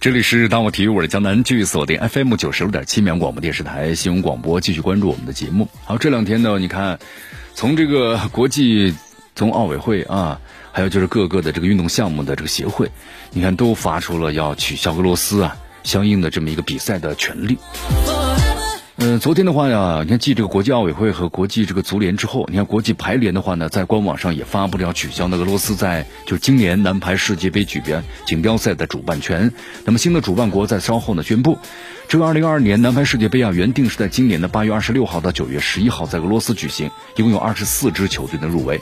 这里是当我体育，我是江南，继续锁定 FM 九十六点七绵广播电视台新闻广播，继续关注我们的节目。好，这两天呢，你看，从这个国际，从奥委会啊，还有就是各个的这个运动项目的这个协会，你看都发出了要取消俄罗斯啊相应的这么一个比赛的权利。嗯，昨天的话呀，你看继这个国际奥委会和国际这个足联之后，你看国际排联的话呢，在官网上也发布了要取消那俄罗斯在就今年男排世界杯举办锦标赛的主办权。那么新的主办国在稍后呢宣布，这个二零二二年男排世界杯啊，原定是在今年的八月二十六号到九月十一号在俄罗斯举行，一共有二十四支球队的入围。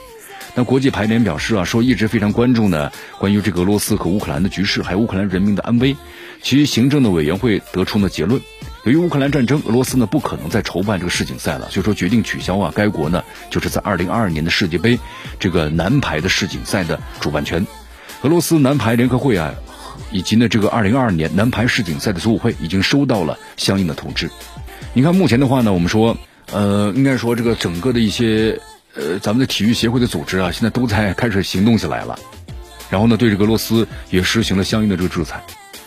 那国际排联表示啊，说一直非常关注呢，关于这个俄罗斯和乌克兰的局势，还有乌克兰人民的安危。其行政的委员会得出呢结论，由于乌克兰战争，俄罗斯呢不可能再筹办这个世锦赛了，所以说决定取消啊该国呢就是在二零二二年的世界杯这个男排的世锦赛的主办权。俄罗斯男排联合会啊，以及呢这个二零二二年男排世锦赛的组委会已经收到了相应的通知。你看目前的话呢，我们说，呃，应该说这个整个的一些。呃，咱们的体育协会的组织啊，现在都在开始行动起来了，然后呢，对这个俄罗斯也实行了相应的这个制裁，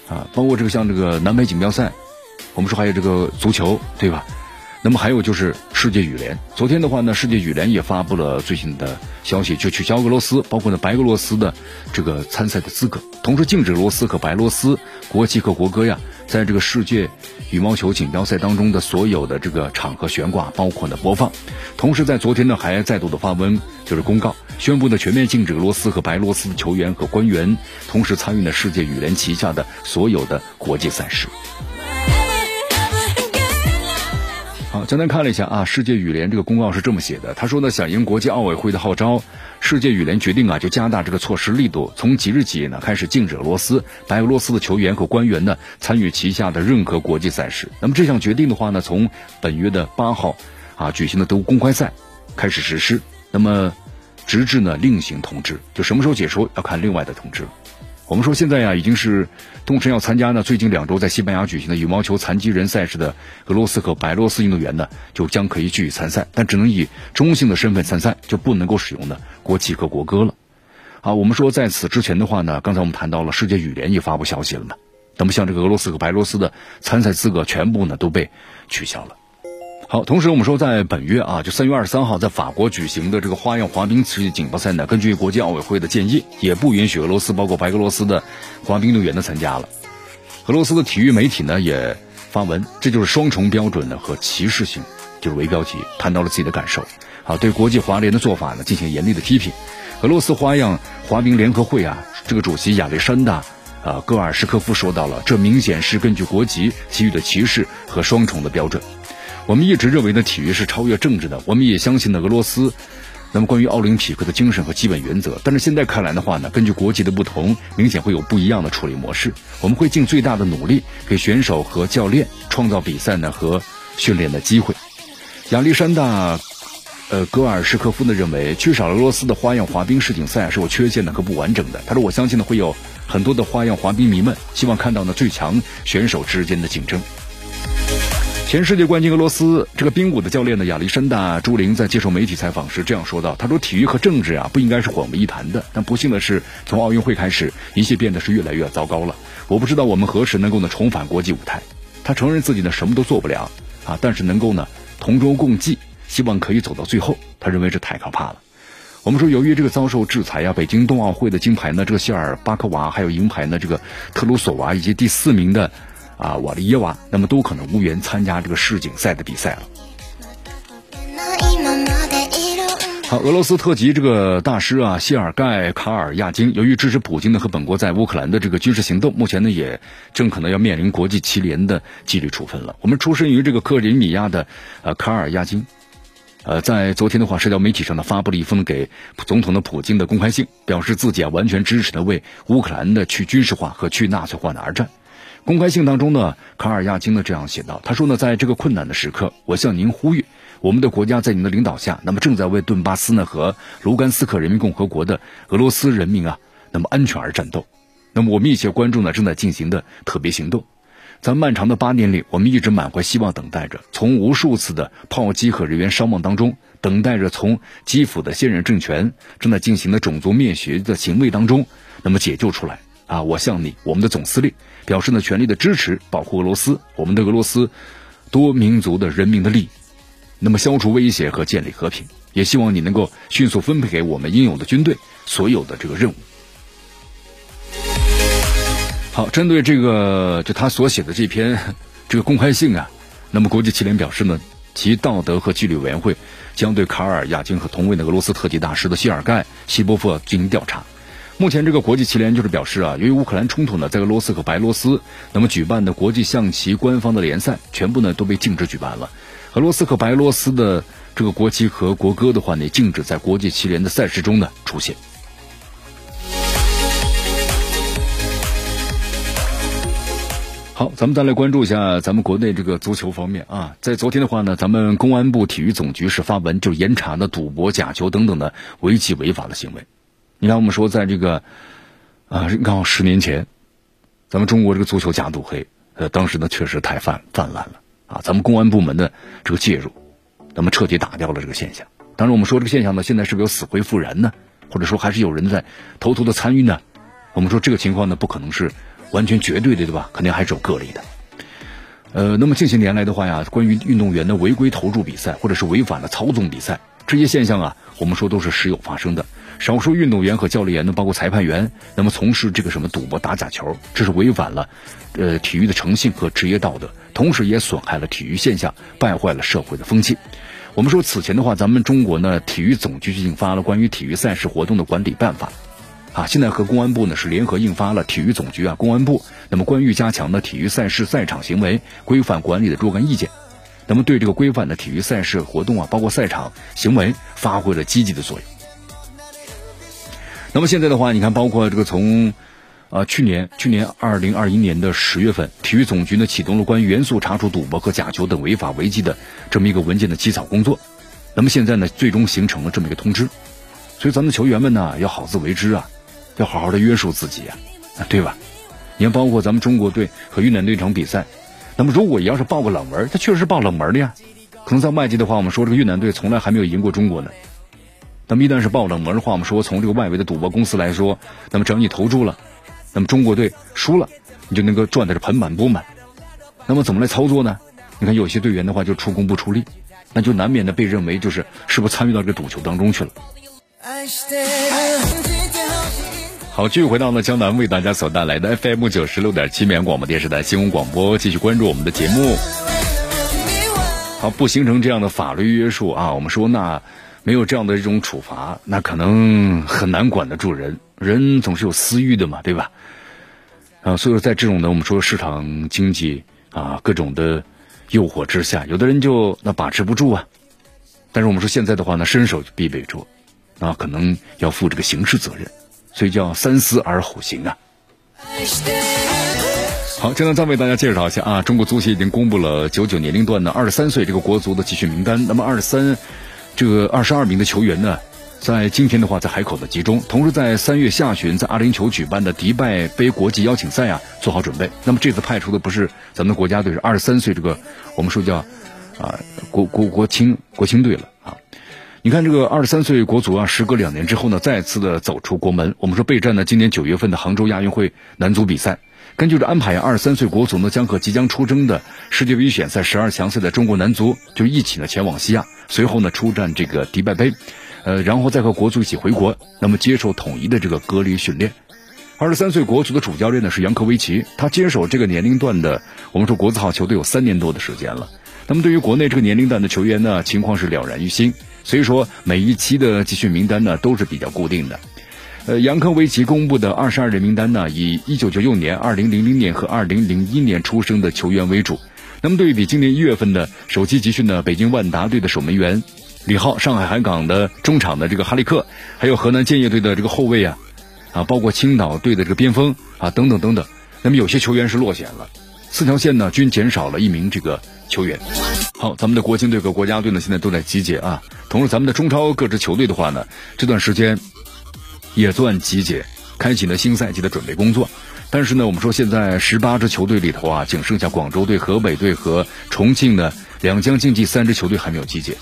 啊，包括这个像这个南北锦标赛，我们说还有这个足球，对吧？那么还有就是世界羽联，昨天的话呢，世界羽联也发布了最新的消息，就取消俄罗斯，包括呢白俄罗斯的这个参赛的资格，同时禁止俄罗斯和白俄罗斯国旗和国歌呀，在这个世界羽毛球锦标赛当中的所有的这个场合悬挂，包括呢播放。同时在昨天呢，还再度的发文，就是公告宣布呢全面禁止俄罗斯和白俄罗斯的球员和官员，同时参与呢世界羽联旗下的所有的国际赛事。简单看了一下啊，世界羽联这个公告是这么写的，他说呢，响应国际奥委会的号召，世界羽联决定啊，就加大这个措施力度，从即日起呢，开始禁止俄罗斯、白俄罗斯的球员和官员呢参与旗下的任何国际赛事。那么这项决定的话呢，从本月的八号啊举行的德国公开赛开始实施，那么直至呢另行通知，就什么时候解除要看另外的通知。我们说现在呀，已经是动身要参加呢。最近两周在西班牙举行的羽毛球残疾人赛事的俄罗斯和白罗斯运动员呢，就将可以继续参赛，但只能以中性的身份参赛，就不能够使用呢国旗和国歌了。好，我们说在此之前的话呢，刚才我们谈到了世界羽联也发布消息了嘛。那么像这个俄罗斯和白罗斯的参赛资格全部呢都被取消了。好，同时我们说，在本月啊，就三月二十三号，在法国举行的这个花样滑冰世界锦标赛呢，根据国际奥委会的建议，也不允许俄罗斯包括白俄罗斯的滑冰运动员的参加了。俄罗斯的体育媒体呢也发文，这就是双重标准呢和歧视性，就是为标题，谈到了自己的感受。好，对国际滑联的做法呢进行严厉的批评。俄罗斯花样滑冰联合会啊，这个主席亚历山大啊戈尔什科夫说到了，这明显是根据国籍给予的歧视和双重的标准。我们一直认为呢，体育是超越政治的。我们也相信呢，俄罗斯，那么关于奥林匹克的精神和基本原则。但是现在看来的话呢，根据国籍的不同，明显会有不一样的处理模式。我们会尽最大的努力，给选手和教练创造比赛呢和训练的机会。亚历山大，呃，戈尔什科夫呢认为，缺少俄罗斯的花样滑冰世锦赛是有缺陷的和不完整的。他说：“我相信呢，会有很多的花样滑冰迷们希望看到呢最强选手之间的竞争。”前世界冠军俄罗斯这个冰舞的教练呢，亚历山大朱琳在接受媒体采访时这样说道：“他说，体育和政治啊不应该是混为一谈的。但不幸的是，从奥运会开始，一切变得是越来越糟糕了。我不知道我们何时能够呢重返国际舞台。他承认自己呢什么都做不了啊，但是能够呢同舟共济，希望可以走到最后。他认为这太可怕了。我们说，由于这个遭受制裁啊，北京冬奥会的金牌呢，这个谢尔巴科娃，还有银牌呢，这个特鲁索娃，以及第四名的。”啊，瓦利耶娃，那么都可能无缘参加这个世锦赛的比赛了。好，俄罗斯特级这个大师啊，谢尔盖卡尔亚金，由于支持普京呢和本国在乌克兰的这个军事行动，目前呢也正可能要面临国际棋联的纪律处分了。我们出身于这个克里米亚的呃卡尔亚金，呃，在昨天的话，社交媒体上呢发布了一封给总统的普京的公开信，表示自己啊完全支持的为乌克兰的去军事化和去纳粹化的而战。公开信当中呢，卡尔亚金呢这样写道：“他说呢，在这个困难的时刻，我向您呼吁，我们的国家在您的领导下，那么正在为顿巴斯呢和卢甘斯克人民共和国的俄罗斯人民啊，那么安全而战斗。那么我们一切关注呢正在进行的特别行动，在漫长的八年里，我们一直满怀希望，等待着从无数次的炮击和人员伤亡当中，等待着从基辅的现任政权正在进行的种族灭绝的行为当中，那么解救出来。”啊，我向你，我们的总司令，表示呢全力的支持，保护俄罗斯，我们的俄罗斯多民族的人民的利益，那么消除威胁和建立和平，也希望你能够迅速分配给我们应有的军队所有的这个任务。好，针对这个就他所写的这篇这个公开信啊，那么国际汽联表示呢，其道德和纪律委员会将对卡尔亚金和同位的俄罗斯特级大师的谢尔盖西波夫进行调查。目前，这个国际棋联就是表示啊，由于乌克兰冲突呢，在俄罗斯和白罗斯，那么举办的国际象棋官方的联赛全部呢都被禁止举办了。俄罗斯和白罗斯的这个国旗和国歌的话呢，禁止在国际棋联的赛事中呢出现。好，咱们再来关注一下咱们国内这个足球方面啊，在昨天的话呢，咱们公安部体育总局是发文就严查的赌博、假球等等的违纪违法的行为。你看，我们说，在这个啊，刚好十年前，咱们中国这个足球假赌黑，呃，当时呢确实太泛泛滥了啊。咱们公安部门的这个介入，那么彻底打掉了这个现象。当然，我们说这个现象呢，现在是不是有死灰复燃呢？或者说还是有人在偷偷的参与呢？我们说这个情况呢，不可能是完全绝对的，对吧？肯定还是有个例的。呃，那么近些年来的话呀，关于运动员的违规投注比赛，或者是违反了操纵比赛这些现象啊，我们说都是时有发生的。少数运动员和教练员呢，包括裁判员，那么从事这个什么赌博、打假球，这是违反了，呃，体育的诚信和职业道德，同时也损害了体育现象，败坏了社会的风气。我们说此前的话，咱们中国呢，体育总局就印发了关于体育赛事活动的管理办法，啊，现在和公安部呢是联合印发了体育总局啊、公安部那么关于加强的体育赛事赛场行为规范管理的若干意见，那么对这个规范的体育赛事活动啊，包括赛场行为发挥了积极的作用。那么现在的话，你看，包括这个从，啊，去年去年二零二一年的十月份，体育总局呢启动了关于严肃查处赌博和假球等违法违纪的这么一个文件的起草工作。那么现在呢，最终形成了这么一个通知。所以咱们球员们呢，要好自为之啊，要好好的约束自己啊，对吧？你看，包括咱们中国队和越南队这场比赛，那么如果要是报个冷门，他确实是报冷门的呀。可能在外界的话，我们说这个越南队从来还没有赢过中国呢。那么一旦是爆冷门的话，我们说从这个外围的赌博公司来说，那么只要你投注了，那么中国队输了，你就能够赚的是盆满钵满。那么怎么来操作呢？你看有些队员的话就出工不出力，那就难免的被认为就是是不是参与到这个赌球当中去了。好，继续回到呢江南为大家所带来的 FM 九十六点七绵阳广播电视台新闻广播，继续关注我们的节目。好，不形成这样的法律约束啊，我们说那。没有这样的一种处罚，那可能很难管得住人。人总是有私欲的嘛，对吧？啊，所以说在这种呢我们说市场经济啊各种的诱惑之下，有的人就那把持不住啊。但是我们说现在的话呢，伸手就必被捉，啊，可能要负这个刑事责任，所以叫三思而后行啊。好，现在再为大家介绍一下啊，中国足协已经公布了九九年龄段的二十三岁这个国足的集训名单。那么二十三。这个二十二名的球员呢，在今天的话在海口的集中，同时在三月下旬在阿联酋举办的迪拜杯国际邀请赛啊做好准备。那么这次派出的不是咱们的国家队，是二十三岁这个我们说叫啊国国国青国青队了啊。你看这个二十三岁国足啊，时隔两年之后呢，再次的走出国门。我们说备战呢，今年九月份的杭州亚运会男足比赛。根据这安排，二十三岁国足呢将和即将出征的世界杯预选赛十二强赛的中国男足就一起呢前往西亚，随后呢出战这个迪拜杯，呃，然后再和国足一起回国，那么接受统一的这个隔离训练。二十三岁国足的主教练呢是杨科维奇，他接手这个年龄段的我们说国字号球队有三年多的时间了。那么对于国内这个年龄段的球员呢，情况是了然于心，所以说每一期的集训名单呢都是比较固定的。呃，杨科维奇公布的二十二人名单呢，以一九九六年、二零零零年和二零零一年出生的球员为主。那么对比今年一月份的首期集训呢，北京万达队的守门员李浩、上海海港的中场的这个哈利克，还有河南建业队的这个后卫啊，啊，包括青岛队的这个边锋啊，等等等等，那么有些球员是落选了，四条线呢均减少了一名这个球员。好，咱们的国青队和国家队呢现在都在集结啊。同时，咱们的中超各支球队的话呢，这段时间也算集结，开启了新赛季的准备工作。但是呢，我们说现在十八支球队里头啊，仅剩下广州队、河北队和重庆的两江竞技三支球队还没有集结。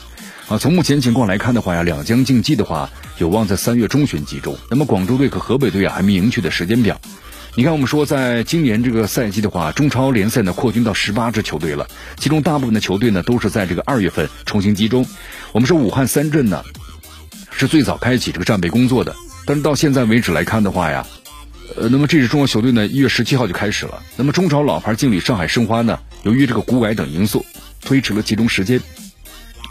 啊，从目前情况来看的话呀，两江竞技的话有望在三月中旬集中。那么广州队和河北队啊，还没明确的时间表。你看，我们说在今年这个赛季的话，中超联赛呢扩军到十八支球队了，其中大部分的球队呢都是在这个二月份重新集中。我们说武汉三镇呢是最早开启这个战备工作的，但是到现在为止来看的话呀。呃，那么这支中国球队呢，一月十七号就开始了。那么中超老牌劲旅上海申花呢，由于这个股改等因素，推迟了集中时间，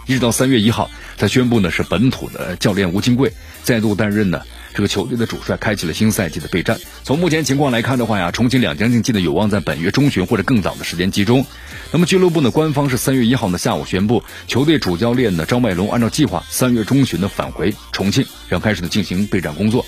一直到三月一号他宣布呢，是本土的教练吴金贵再度担任呢这个球队的主帅，开启了新赛季的备战。从目前情况来看的话呀，重庆两江竞技呢有望在本月中旬或者更早的时间集中。那么俱乐部呢，官方是三月一号呢下午宣布，球队主教练呢张麦龙按照计划三月中旬呢返回重庆，然后开始呢进行备战工作。